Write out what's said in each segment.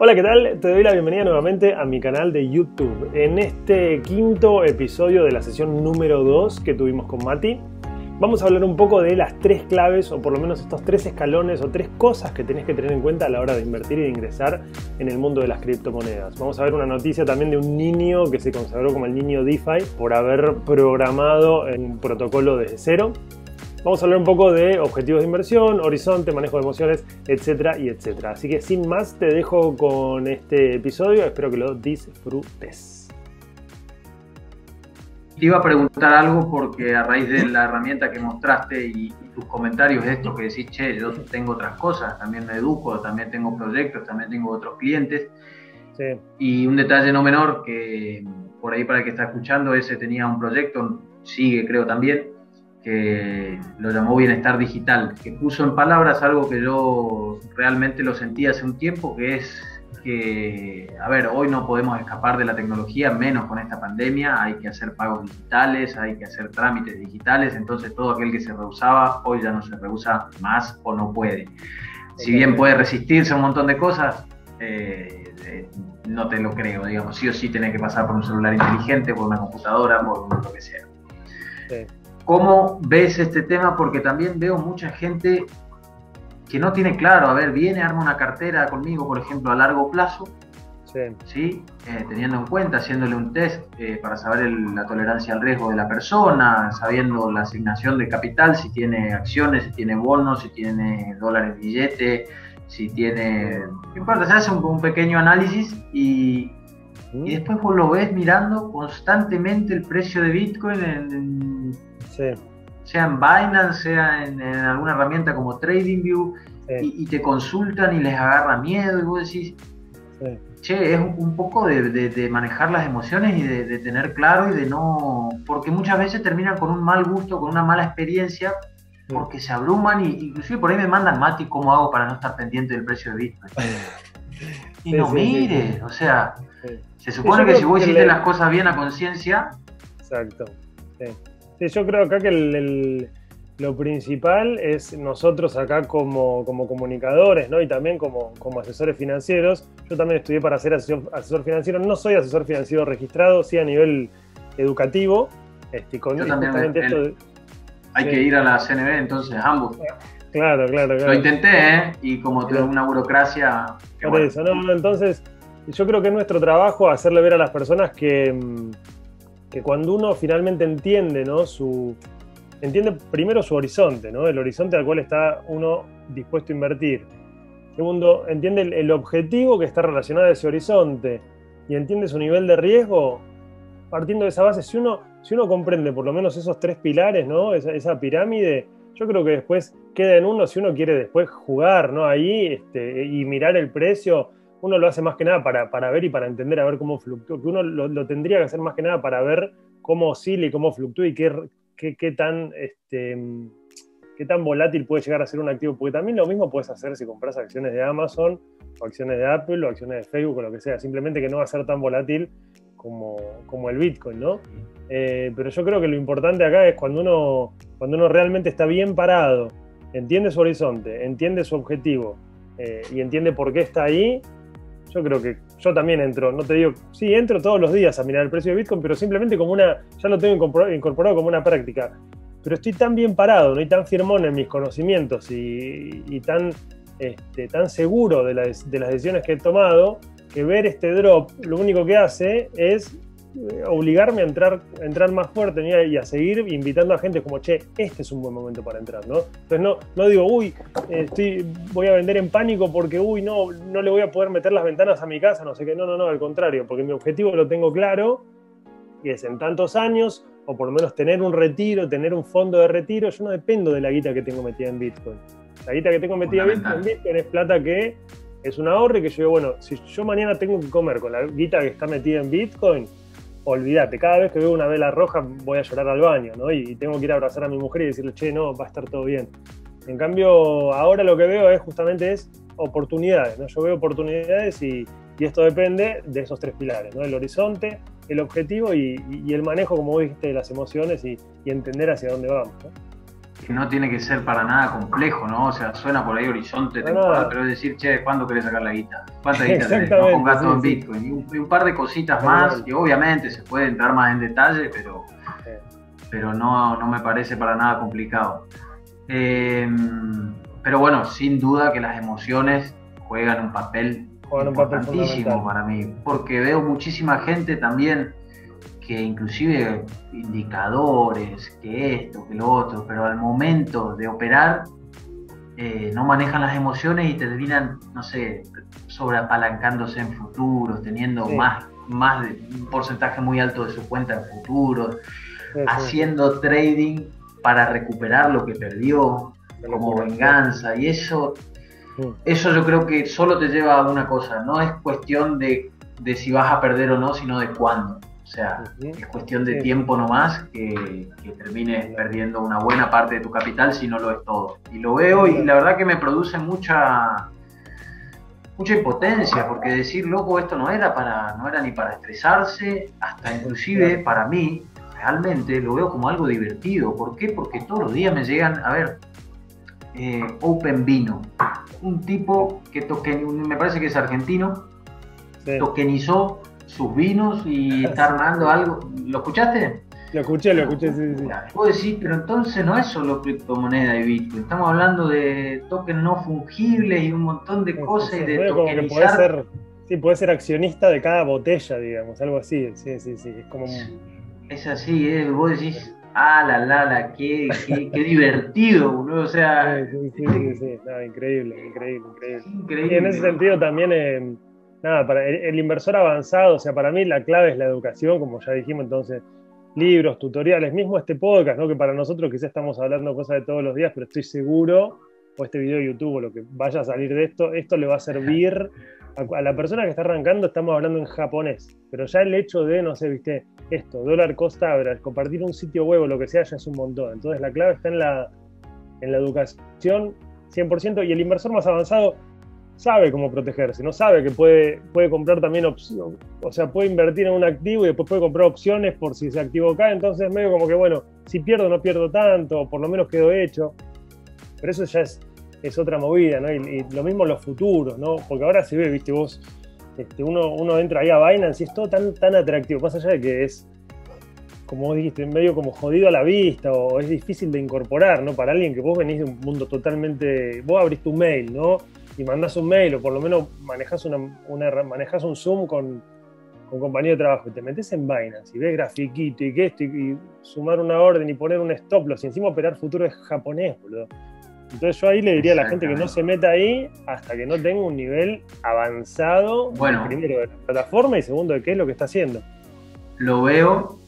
Hola, ¿qué tal? Te doy la bienvenida nuevamente a mi canal de YouTube. En este quinto episodio de la sesión número 2 que tuvimos con Mati, vamos a hablar un poco de las tres claves, o por lo menos estos tres escalones o tres cosas que tenés que tener en cuenta a la hora de invertir y de ingresar en el mundo de las criptomonedas. Vamos a ver una noticia también de un niño que se consagró como el niño DeFi por haber programado un protocolo desde cero. Vamos a hablar un poco de objetivos de inversión, horizonte, manejo de emociones, etcétera y etcétera. Así que sin más te dejo con este episodio, espero que lo disfrutes. Te iba a preguntar algo porque a raíz de la herramienta que mostraste y, tus comentarios de esto que decís, che, yo tengo otras cosas, también me educo, también tengo proyectos, también tengo otros clientes. Y un detalle no menor que por ahí para el que está escuchando, ese tenía un proyecto, sigue creo también, que lo llamó Bienestar Digital, que puso en palabras algo que yo realmente lo sentí hace un tiempo, que es que, a ver, hoy no podemos escapar de la tecnología, menos con esta pandemia, hay que hacer pagos digitales, hay que hacer trámites digitales, entonces todo aquel que se rehusaba, hoy ya no se rehúsa más o no puede. Si bien puede resistirse a un montón de cosas, eh, eh, no te lo creo, digamos, sí o sí tenés que pasar por un celular inteligente, por una computadora, por lo que sea. Sí. ¿Cómo ves este tema? Porque también veo mucha gente que no tiene claro, a ver, viene, arma una cartera conmigo, por ejemplo, a largo plazo, sí. Eh, teniendo en cuenta, haciéndole un test eh, para saber la tolerancia al riesgo de la persona, sabiendo la asignación de capital, si tiene acciones, si tiene bonos, si tiene dólares billete, si tiene... No importa, se hace un, pequeño análisis y, y, mm. después vos lo ves mirando constantemente el precio de Bitcoin en sea en Binance, sea en, alguna herramienta como TradingView, y, te consultan y les agarra miedo, y vos decís, che, es un, poco de, manejar las emociones y de, tener claro y de no. Porque muchas veces terminan con un mal gusto, con una mala experiencia, porque se abruman y inclusive por ahí me mandan, Mati, ¿cómo hago para no estar pendiente del precio de Bitcoin? y no mire, o sea, se supone que si vos hiciste las cosas bien a conciencia. Exacto. Sí, yo creo acá que lo principal es nosotros acá como, comunicadores ¿no? y también como, asesores financieros. Yo también estudié para ser asesor, financiero. No soy asesor financiero registrado, sí a nivel educativo. Este, con, yo también esto hay que ir a la CNB, entonces ambos. Claro, claro, claro. Lo intenté, ¿eh? Y como tengo una burocracia... Por eso, no, entonces yo creo que es nuestro trabajo hacerle ver a las personas que mm, que cuando uno finalmente entiende, ¿no? Su, entiende primero su horizonte, ¿no? El horizonte al cual está uno dispuesto a invertir. Segundo, entiende el, objetivo que está relacionado a ese horizonte y entiende su nivel de riesgo. Partiendo de esa base, si uno, si uno comprende por lo menos esos tres pilares, ¿no? Esa, esa pirámide, yo creo que después queda en uno si uno quiere después jugar, ¿no? Ahí este, y mirar el precio uno lo hace más que nada para, ver y para entender a ver cómo fluctúa, uno lo, tendría que hacer más que nada para ver cómo oscila y cómo fluctúa y qué, qué, tan, este, qué tan volátil puede llegar a ser un activo, porque también lo mismo puedes hacer si compras acciones de Amazon o acciones de Apple o acciones de Facebook o lo que sea, simplemente que no va a ser tan volátil como, como el Bitcoin, ¿no? Eh, pero yo creo que lo importante acá es cuando uno, cuando uno realmente está bien parado, entiende su horizonte, entiende su objetivo eh, y entiende por qué está ahí, yo creo que yo también entro, no te digo, sí, entro todos los días a mirar el precio de Bitcoin, pero simplemente como una, ya lo tengo incorporado, como una práctica. Pero estoy tan bien parado, ¿no? y tan firmón en mis conocimientos y, tan, este, tan seguro de, de las decisiones que he tomado, que ver este drop lo único que hace es obligarme a entrar, entrar más fuerte y a seguir invitando a gente como, che, este es un buen momento para entrar, ¿no? Entonces no, no digo, uy, estoy, voy a vender en pánico porque, uy, no, no le voy a poder meter las ventanas a mi casa, no sé qué, no, no, no, al contrario, porque mi objetivo lo tengo claro, y es en tantos años, o por lo menos tener un retiro, tener un fondo de retiro, yo no dependo de la guita que tengo metida en Bitcoin. La guita que tengo metida en Bitcoin es plata que es un ahorro y que yo digo, bueno, si yo mañana tengo que comer con la guita que está metida en Bitcoin, olvídate, cada vez que veo una vela roja voy a llorar al baño, ¿no? Y tengo que ir a abrazar a mi mujer y decirle, che, no, va a estar todo bien. En cambio, ahora lo que veo es justamente es oportunidades, ¿no? Yo veo oportunidades y, esto depende de esos tres pilares, ¿no? El horizonte, el objetivo y, el manejo, como dijiste, de las emociones y, entender hacia dónde vamos, que no tiene que ser para nada complejo, ¿no? O sea, suena por ahí horizonte temporal, pero es decir, che, ¿cuándo querés sacar la guita? ¿Cuánta guita tenés? No pongas todo en Bitcoin. Y un, par de cositas más, y obviamente se puede entrar más en detalle, pero, pero no, no me parece para nada complicado. Eh, pero bueno, sin duda que las emociones juegan un papel importantísimo para mí, porque veo muchísima gente también que inclusive indicadores, que esto, que lo otro, pero al momento de operar eh, no manejan las emociones y terminan, no sé, sobreapalancándose en futuros, teniendo más, más de, un porcentaje muy alto de su cuenta en futuros, haciendo trading para recuperar lo que perdió como venganza y eso eso yo creo que solo te lleva a una cosa, no es cuestión de, de si vas a perder o no, sino de cuándo. O sea, es cuestión de tiempo nomás que, que termines perdiendo una buena parte de tu capital si no lo es todo. Y lo veo y la verdad que me produce mucha mucha impotencia, porque decir, loco, esto no era para, no era ni para estresarse, hasta inclusive para mí, realmente lo veo como algo divertido. ¿Por qué? Porque todos los días me llegan, a ver, eh, Open Vino, un tipo que token, me parece que es argentino, tokenizó sus vinos y está armando algo. ¿Lo escuchaste? Lo escuché, lo escuché, sí, sí. Puedo decir, pero entonces no es solo criptomoneda y Bitcoin. Estamos hablando de tokens no fungibles y un montón de cosas y de puede ser, sí, puede ser accionista de cada botella, digamos, algo así. Sí, sí, sí. Es como. Es así, ¿eh? vos decís, ah, la, la, la, qué, qué, qué divertido, boludo. O sea. Sí, sí, sí, sí. No, increíble, increíble, increíble. Y en ese sentido también. Eh, nada, para el, inversor avanzado, o sea, para mí la clave es la educación, como ya dijimos, entonces, libros, tutoriales, mismo este podcast, ¿no? Que para nosotros quizás estamos hablando cosas de todos los días, pero estoy seguro, o este video de YouTube o lo que vaya a salir de esto, esto le va a servir a, la persona que está arrancando, estamos hablando en japonés, pero ya el hecho de, no sé, viste, esto, dólar costa average, compartir un sitio web o lo que sea, ya es un montón. Entonces la clave está en la, en la educación 100% y el inversor más avanzado sabe cómo protegerse, no sabe que puede, puede comprar también opciones, o sea, puede invertir en un activo y después puede comprar opciones por si ese activo cae, entonces medio como que, bueno, si pierdo no pierdo tanto, por lo menos quedo hecho, pero eso ya es, es otra movida, ¿no? Y, lo mismo los futuros, ¿no? Porque ahora se ve, viste, vos, este, uno, uno entra ahí a Binance y es todo tan, tan atractivo, más allá de que es como vos dijiste, medio como jodido a la vista o es difícil de incorporar, ¿no? Para alguien que vos venís de un mundo totalmente, vos abriste un mail, ¿no? Y mandas un mail o por lo menos manejas, una, manejas un Zoom con, con compañía de trabajo y te metes en Binance y ves grafiquito y que esto y, sumar una orden y poner un stop loss y encima operar futuro es japonés, boludo. Entonces yo ahí le diría a la gente que no se meta ahí hasta que no tenga un nivel avanzado, bueno, primero de la plataforma y segundo de qué es lo que está haciendo. Lo veo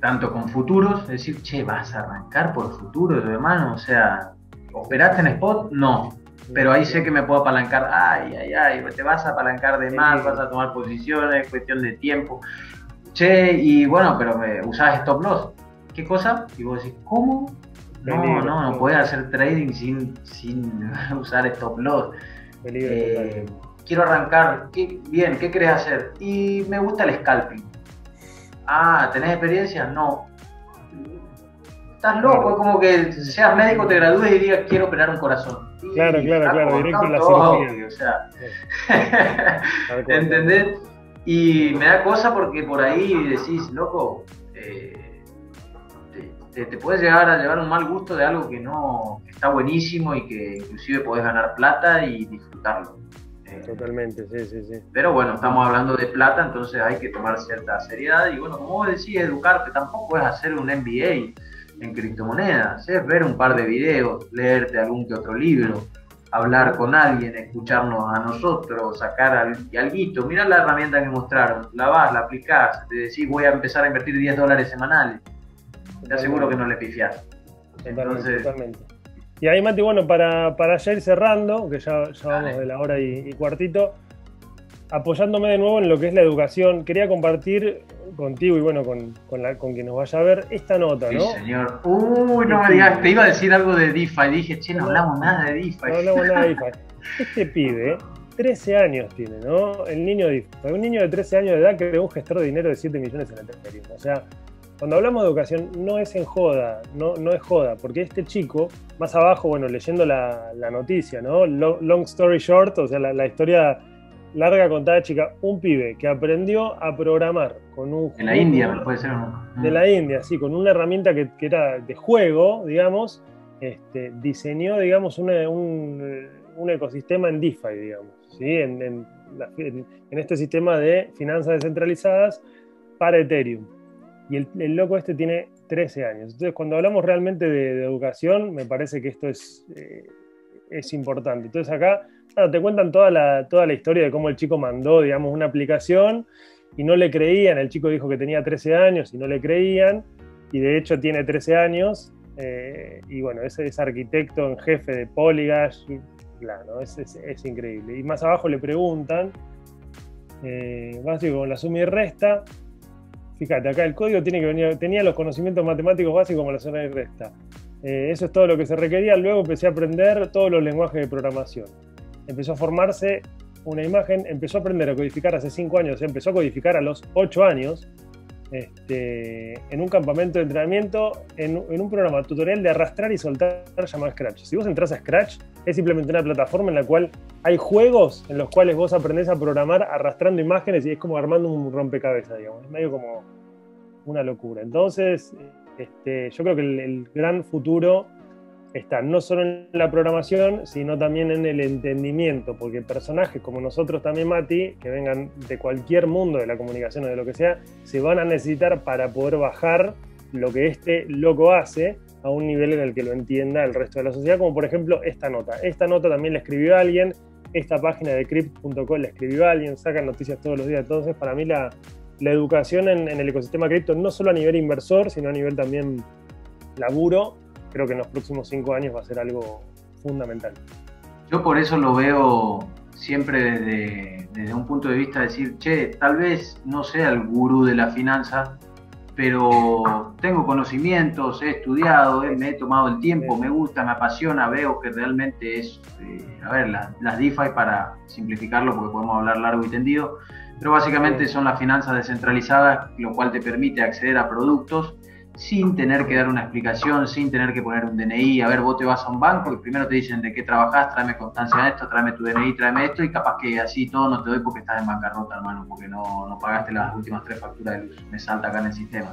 tanto con futuros, es decir, che, vas a arrancar por futuros, hermano, o sea, ¿operaste en spot? No pero ahí sé que me puedo apalancar, ay, ay, ay, te vas a apalancar de más, vas a tomar posiciones, cuestión de tiempo. Che, y bueno, pero me usás stop loss. ¿Qué cosa? Y vos decís, ¿cómo? No, no, no puedes hacer trading sin, sin usar stop loss. Eh, quiero arrancar, bien, ¿qué querés hacer? Y me gusta el scalping. Ah, ¿tenés experiencia? No. Estás loco, es como que seas médico, te gradúes y digas quiero operar un corazón. Claro, claro, claro, directo en la cirugía. O sea, ¿entendés? Y me da cosa porque por ahí decís, loco, eh, te, puedes llegar a llevar un mal gusto de algo que no está buenísimo y que inclusive podés ganar plata y disfrutarlo. Eh, Totalmente, sí, sí, sí. Pero bueno, estamos hablando de plata, entonces hay que tomar cierta seriedad y bueno, como vos decís, educarte tampoco es hacer un MBA en criptomonedas, es ver un par de videos, leerte algún que otro libro, hablar con alguien, escucharnos a nosotros, sacar al, alguito, mirar la herramienta que mostraron, la vas, la aplicás, te decís voy a empezar a invertir 10 dólares semanales, te aseguro que no le pifiás. Entonces, totalmente. Y ahí, Mati, bueno, para, para ya ir cerrando, que ya, ya vamos de la hora y cuartito, apoyándome de nuevo en lo que es la educación, quería compartir contigo y bueno, con, con, quien nos vaya a ver esta nota, ¿no? Sí, señor. Uy, no me digas, te iba a decir algo de DeFi. Dije, che, no hablamos nada de DeFi. No hablamos nada de DeFi. Este pibe, 13 años tiene, ¿no? El niño de DeFi. Un niño de 13 años de edad que un gestor de dinero de 7 millones en Ethereum. O sea, cuando hablamos de educación no es en joda, no, no es joda, porque este chico, más abajo, bueno, leyendo la, noticia, ¿no? Long, story short, o sea, la, historia larga contada chica, un pibe que aprendió a programar con un... En la India, puede ser. De la India, sí, con una herramienta que, era de juego, digamos, este, diseñó, digamos, un, un, ecosistema en DeFi, digamos, ¿sí? En, en, en este sistema de finanzas descentralizadas para Ethereum y el, loco este tiene 13 años. Entonces, cuando hablamos realmente de, educación, me parece que esto es, eh, es importante. Entonces, acá te cuentan toda la, toda la historia de cómo el chico mandó, digamos, una aplicación y no le creían. El chico dijo que tenía 13 años y no le creían, y de hecho tiene 13 años. Eh, y bueno, es, es arquitecto en jefe de Polygash, claro, es, es, increíble. Y más abajo le preguntan, eh, básico con la suma y resta, Fíjate, acá el código tiene que venir, tenía los conocimientos matemáticos básicos como la zona de resta. Eh, eso es todo lo que se requería. Luego empecé a aprender todos los lenguajes de programación. Empezó a formarse una imagen, empezó a aprender a codificar hace 5 años, empezó a codificar a los 8 años este, en un campamento de entrenamiento, en, un programa tutorial de arrastrar y soltar llamado Scratch. Si vos entras a Scratch, es simplemente una plataforma en la cual hay juegos en los cuales vos aprendés a programar arrastrando imágenes y es como armando un rompecabezas, digamos. Es medio como una locura. Entonces, este, yo creo que el gran futuro está no solo en la programación, sino también en el entendimiento, porque personajes como nosotros también, Mati, que vengan de cualquier mundo de la comunicación o de lo que sea, se van a necesitar para poder bajar lo que este loco hace a un nivel en el que lo entienda el resto de la sociedad, como por ejemplo esta nota. Esta nota también la escribió alguien, esta página de crypt.com la escribió alguien, sacan noticias todos los días, entonces para mí la, educación en, en el ecosistema cripto, no solo a nivel inversor, sino a nivel también laburo, creo que en los próximos cinco años va a ser algo fundamental. Yo por eso lo veo siempre desde, desde un punto de vista de decir, che, tal vez no sea el gurú de la finanza, pero tengo conocimientos, he estudiado, me he tomado el tiempo, me gusta, me apasiona, veo que realmente es, eh, a ver, las DeFi para simplificarlo, porque podemos hablar largo y tendido, pero básicamente son las finanzas descentralizadas, lo cual te permite acceder a productos sin tener que dar una explicación, sin tener que poner un DNI. A ver, vos te vas a un banco y primero te dicen de qué trabajás, tráeme constancia de esto, tráeme tu DNI, tráeme esto, y capaz que así todo no te doy porque estás en bancarrota, hermano, porque no, no pagaste las últimas tres facturas de luz. Me salta acá en el sistema.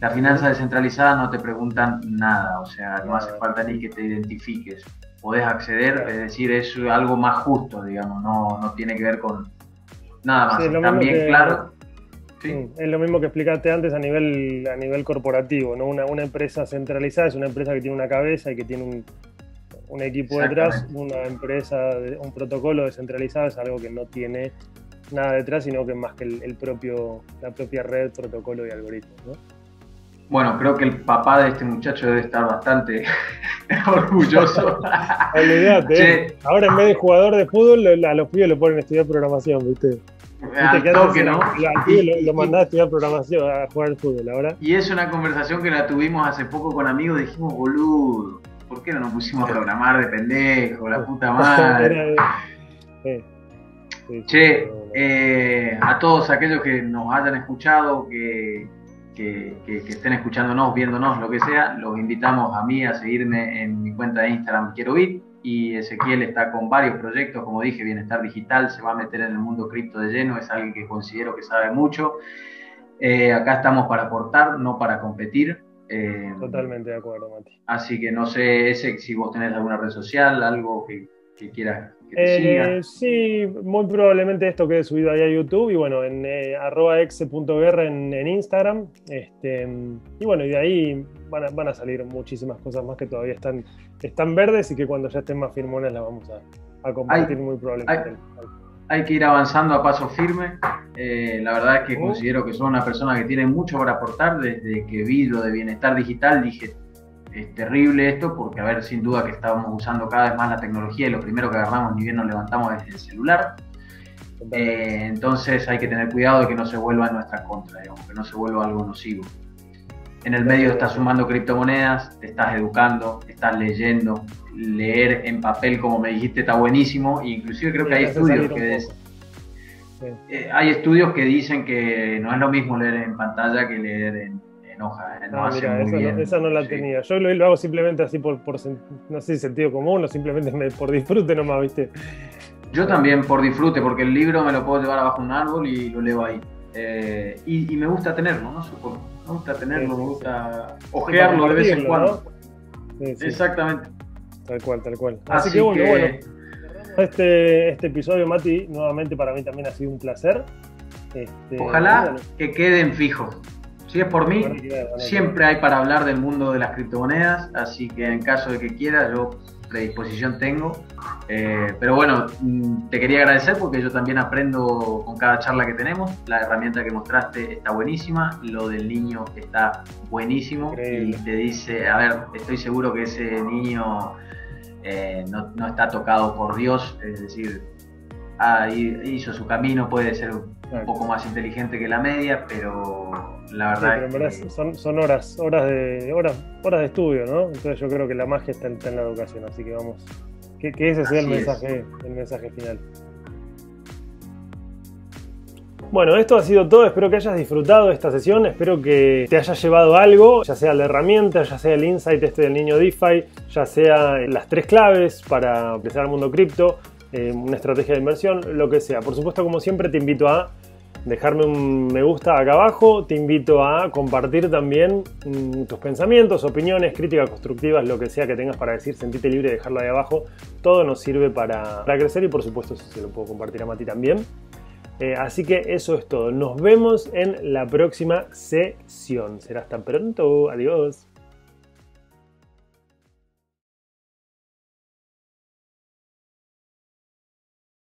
Las finanzas descentralizadas no te preguntan nada, o sea, no hace falta ni que te identifiques. Podés acceder, es decir, es algo más justo, digamos, no, no tiene que ver con nada más. También, claro es lo mismo que explicaste antes a nivel, a nivel corporativo, ¿no? Una, empresa centralizada es una empresa que tiene una cabeza y que tiene un, un equipo detrás, una empresa, un protocolo descentralizado es algo que no tiene nada detrás, sino que más que el, propio, la propia red, protocolo y algoritmos, ¿no? Bueno, creo que el papá de este muchacho debe estar bastante orgulloso. Olvídate, ¿eh? ahora en vez de jugador de fútbol, a los pibes le ponen a estudiar programación, ¿viste? ¿No? lo, mandaste a estudiar programación, a jugar al fútbol ahora. Y es una conversación que la tuvimos hace poco con amigos, dijimos, boludo, ¿por qué no nos pusimos a programar de pendejo, la puta madre? che, eh, a todos aquellos que nos hayan escuchado, que, que, que, estén escuchándonos, viéndonos, lo que sea, los invitamos a mí a seguirme en mi cuenta de Instagram Quiero Bit y Ezequiel está con varios proyectos, como dije, Bienestar Digital, se va a meter en el mundo cripto de lleno, es alguien que considero que sabe mucho. Eh, acá estamos para aportar, no para competir. Eh, Totalmente de acuerdo, Mati. Así que no sé, ese, si vos tenés alguna red social, algo que, que quieras eh, sí, muy probablemente esto quede subido ahí a YouTube y bueno, en eh, arroba exe.guerra en, en, Instagram. Este, y bueno, y de ahí van a, van a, salir muchísimas cosas más que todavía están, están verdes y que cuando ya estén más firmones las vamos a, compartir muy probablemente. Hay, que ir avanzando a paso firme. Eh, la verdad es que considero que soy una persona que tiene mucho para aportar. Desde que vi lo de bienestar digital dije, es terrible esto porque, a ver, sin duda que estamos usando cada vez más la tecnología y lo primero que agarramos ni bien nos levantamos es el celular. Eh, entonces hay que tener cuidado de que no se vuelva en nuestra contra, digamos, que no se vuelva algo nocivo. En el medio estás sumando criptomonedas, te estás educando, estás leyendo, leer en papel, como me dijiste, está buenísimo. Inclusive creo que hay estudios que eh, hay estudios que dicen que no es lo mismo leer en pantalla que leer en, enoja. ¿eh? No, ah, mira, esa, no, la tenía. Yo lo, hago simplemente así por, no sé, sentido común o simplemente por disfrute nomás, ¿viste? Yo también por disfrute, porque el libro me lo puedo llevar abajo un árbol y lo leo ahí. Eh, y, me gusta tenerlo, ¿no? Me gusta tenerlo, me gusta ojearlo de vez en cuando. Exactamente. Tal cual, tal cual. Así, que bueno, bueno. Este, este episodio, Mati, nuevamente para mí también ha sido un placer. Este, Ojalá que queden fijos. Si es por mí, siempre hay para hablar del mundo de las criptomonedas, así que en caso de que quiera, yo predisposición tengo. Eh, pero bueno, mm, te quería agradecer porque yo también aprendo con cada charla que tenemos. La herramienta que mostraste está buenísima, lo del niño está buenísimo y te dice, a ver, estoy seguro que ese niño eh, no, no, está tocado por Dios, es decir, ah, hizo su camino, puede ser un poco más inteligente que la media, pero la verdad. son, son, horas, horas de, horas, horas de estudio, ¿no? Entonces yo creo que la magia está, en la educación, así que vamos. Que, ese sea el mensaje, el mensaje final. Bueno, esto ha sido todo. Espero que hayas disfrutado esta sesión. Espero que te haya llevado algo, ya sea la herramienta, ya sea el insight este del niño DeFi, ya sea las tres claves para empezar al mundo cripto, eh, una estrategia de inversión, lo que sea. Por supuesto, como siempre, te invito a dejarme un me gusta acá abajo. Te invito a compartir también mm, tus pensamientos, opiniones, críticas constructivas, lo que sea que tengas para decir. Sentite libre de dejarlo ahí abajo. Todo nos sirve para, crecer y por supuesto se lo puedo compartir a Mati también. Eh, así que eso es todo. Nos vemos en la próxima sesión. Será hasta pronto. Adiós.